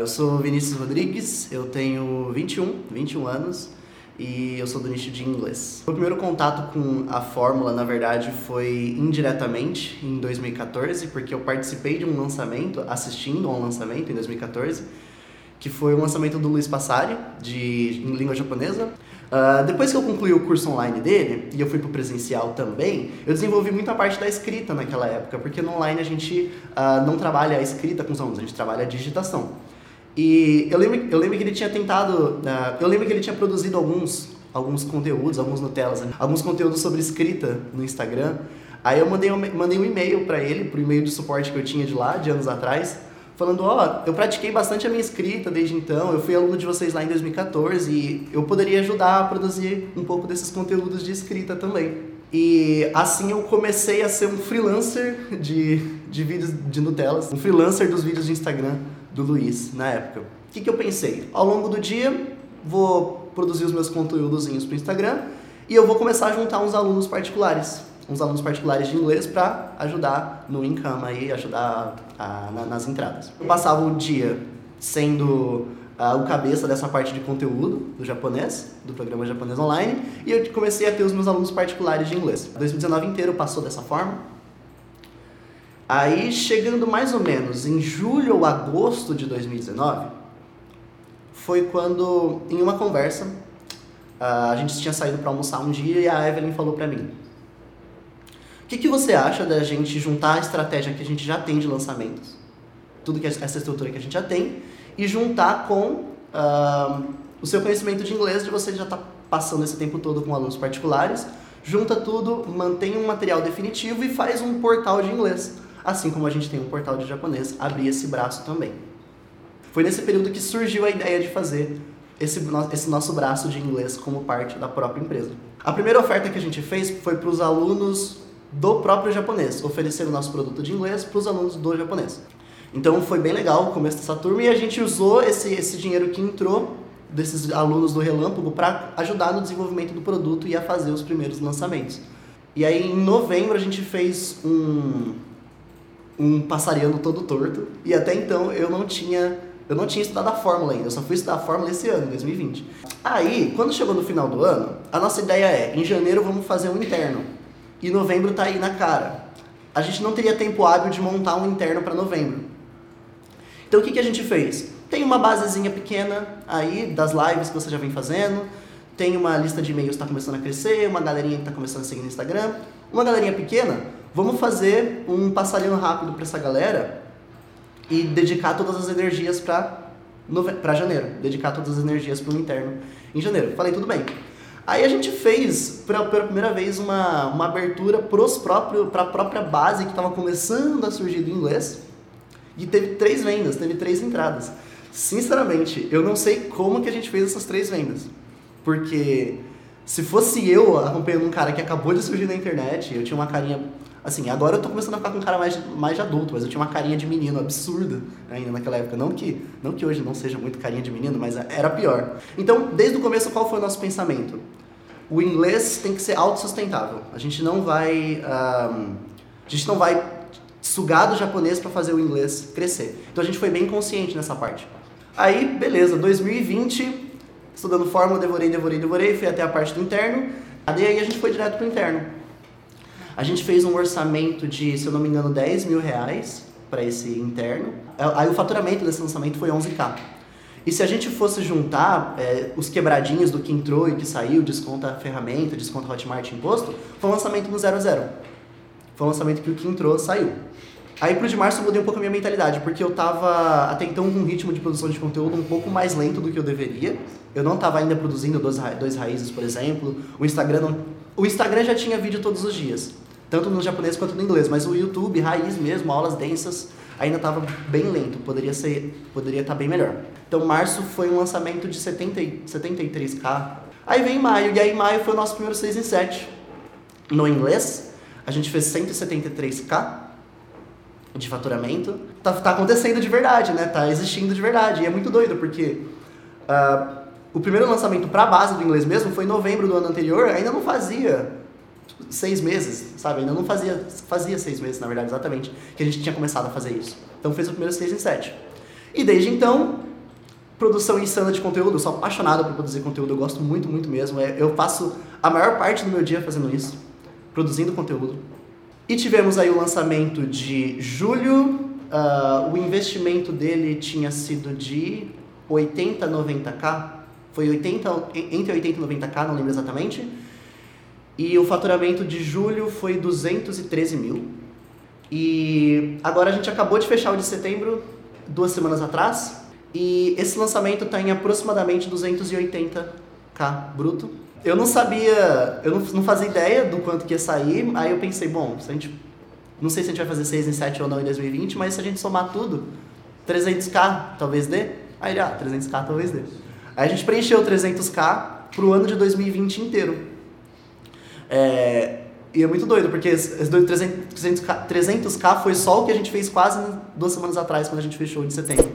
Eu sou Vinícius Rodrigues, eu tenho 21, 21 anos e eu sou do nicho de inglês. O primeiro contato com a fórmula, na verdade, foi indiretamente em 2014, porque eu participei de um lançamento, assistindo a um lançamento em 2014, que foi o lançamento do Luiz Passari, de em língua japonesa. Uh, depois que eu concluí o curso online dele, e eu fui para o presencial também, eu desenvolvi muita parte da escrita naquela época, porque no online a gente uh, não trabalha a escrita com os alunos, a gente trabalha a digitação. E eu lembro, eu lembro que ele tinha tentado, uh, eu lembro que ele tinha produzido alguns, alguns conteúdos, alguns Nutellas, né? alguns conteúdos sobre escrita no Instagram. Aí eu mandei um, mandei um e-mail para ele, pro e-mail de suporte que eu tinha de lá, de anos atrás, falando, ó, oh, eu pratiquei bastante a minha escrita desde então, eu fui aluno de vocês lá em 2014 e eu poderia ajudar a produzir um pouco desses conteúdos de escrita também. E assim eu comecei a ser um freelancer de, de vídeos de Nutellas, um freelancer dos vídeos de Instagram do Luiz na época. O que, que eu pensei? Ao longo do dia, vou produzir os meus conteúdos para o Instagram e eu vou começar a juntar uns alunos particulares, uns alunos particulares de inglês para ajudar no income aí, ajudar a, na, nas entradas. Eu passava o dia sendo o cabeça dessa parte de conteúdo do japonês, do programa japonês online, e eu comecei a ter os meus alunos particulares de inglês. 2019 inteiro passou dessa forma. Aí, chegando mais ou menos em julho ou agosto de 2019, foi quando, em uma conversa, a gente tinha saído para almoçar um dia e a Evelyn falou para mim: O que, que você acha da gente juntar a estratégia que a gente já tem de lançamentos, tudo que essa estrutura que a gente já tem, e juntar com uh, o seu conhecimento de inglês, de você já estar tá passando esse tempo todo com alunos particulares, junta tudo, mantém um material definitivo e faz um portal de inglês assim como a gente tem um portal de japonês, abrir esse braço também. Foi nesse período que surgiu a ideia de fazer esse, esse nosso braço de inglês como parte da própria empresa. A primeira oferta que a gente fez foi para os alunos do próprio japonês, oferecer o nosso produto de inglês para os alunos do japonês. Então foi bem legal o começo dessa turma e a gente usou esse, esse dinheiro que entrou desses alunos do Relâmpago para ajudar no desenvolvimento do produto e a fazer os primeiros lançamentos. E aí em novembro a gente fez um, um passariano todo torto. E até então eu não tinha eu não tinha estudado a fórmula ainda, eu só fui estudar a fórmula esse ano, 2020. Aí, quando chegou no final do ano, a nossa ideia é, em janeiro vamos fazer um interno. E novembro tá aí na cara. A gente não teria tempo hábil de montar um interno para novembro. Então o que, que a gente fez? Tem uma basezinha pequena aí das lives que você já vem fazendo, tem uma lista de e-mails que está começando a crescer, uma galerinha que está começando a seguir no Instagram, uma galerinha pequena, Vamos fazer um passarinho rápido para essa galera e dedicar todas as energias para para janeiro, dedicar todas as energias para o interno em janeiro. Falei tudo bem. Aí a gente fez pela, pela primeira vez uma, uma abertura para a própria base que estava começando a surgir do inglês e teve três vendas, teve três entradas. Sinceramente, eu não sei como que a gente fez essas três vendas, porque se fosse eu acompanhando um cara que acabou de surgir na internet, eu tinha uma carinha Assim, agora eu tô começando a ficar com um cara mais, mais de adulto, mas eu tinha uma carinha de menino absurda ainda naquela época. Não que, não que hoje não seja muito carinha de menino, mas era pior. Então, desde o começo, qual foi o nosso pensamento? O inglês tem que ser autossustentável. A gente não vai. Um, a gente não vai sugar do japonês para fazer o inglês crescer. Então a gente foi bem consciente nessa parte. Aí, beleza, 2020, estudando fórmula, devorei, devorei, devorei, fui até a parte do interno. E aí a gente foi direto pro interno. A gente fez um orçamento de, se eu não me engano, 10 mil reais para esse interno. Aí o faturamento desse lançamento foi 11k. E se a gente fosse juntar é, os quebradinhos do que entrou e que saiu, desconta ferramenta, desconta Hotmart imposto, foi um lançamento no 0 a 0. Foi um lançamento que o que entrou saiu. Aí pro de março eu mudei um pouco a minha mentalidade, porque eu tava até então com um ritmo de produção de conteúdo um pouco mais lento do que eu deveria. Eu não tava ainda produzindo dois, dois raízes, por exemplo. O Instagram não... O Instagram já tinha vídeo todos os dias tanto no japonês quanto no inglês, mas o YouTube, raiz mesmo, aulas densas, ainda estava bem lento, poderia ser, poderia estar tá bem melhor. Então março foi um lançamento de 70, 73k. Aí vem maio, e aí maio foi o nosso primeiro 6 em 7. No inglês, a gente fez 173k de faturamento. Tá, tá acontecendo de verdade, né? Tá existindo de verdade. E é muito doido, porque uh, o primeiro lançamento para a base do inglês mesmo foi em novembro do ano anterior, ainda não fazia seis meses, sabe? Ainda não fazia, fazia seis meses, na verdade, exatamente, que a gente tinha começado a fazer isso. Então fez o primeiro seis em sete. E desde então, produção insana de conteúdo, eu sou apaixonado por produzir conteúdo, eu gosto muito, muito mesmo. É, eu passo a maior parte do meu dia fazendo isso, produzindo conteúdo. E tivemos aí o lançamento de julho, uh, o investimento dele tinha sido de 80, 90k, foi 80, entre 80 e 90k, não lembro exatamente. E o faturamento de julho foi 213 mil. E agora a gente acabou de fechar o de setembro, duas semanas atrás. E esse lançamento está em aproximadamente 280k bruto. Eu não sabia, eu não, não fazia ideia do quanto que ia sair, aí eu pensei, bom, se a gente, não sei se a gente vai fazer 6 em 7 ou não em 2020, mas se a gente somar tudo, 300k talvez dê. Aí ele, ah, 300k talvez dê. Aí a gente preencheu 300k pro ano de 2020 inteiro. É, e é muito doido, porque esse 300, 300k, 300k foi só o que a gente fez quase duas semanas atrás, quando a gente fechou em setembro.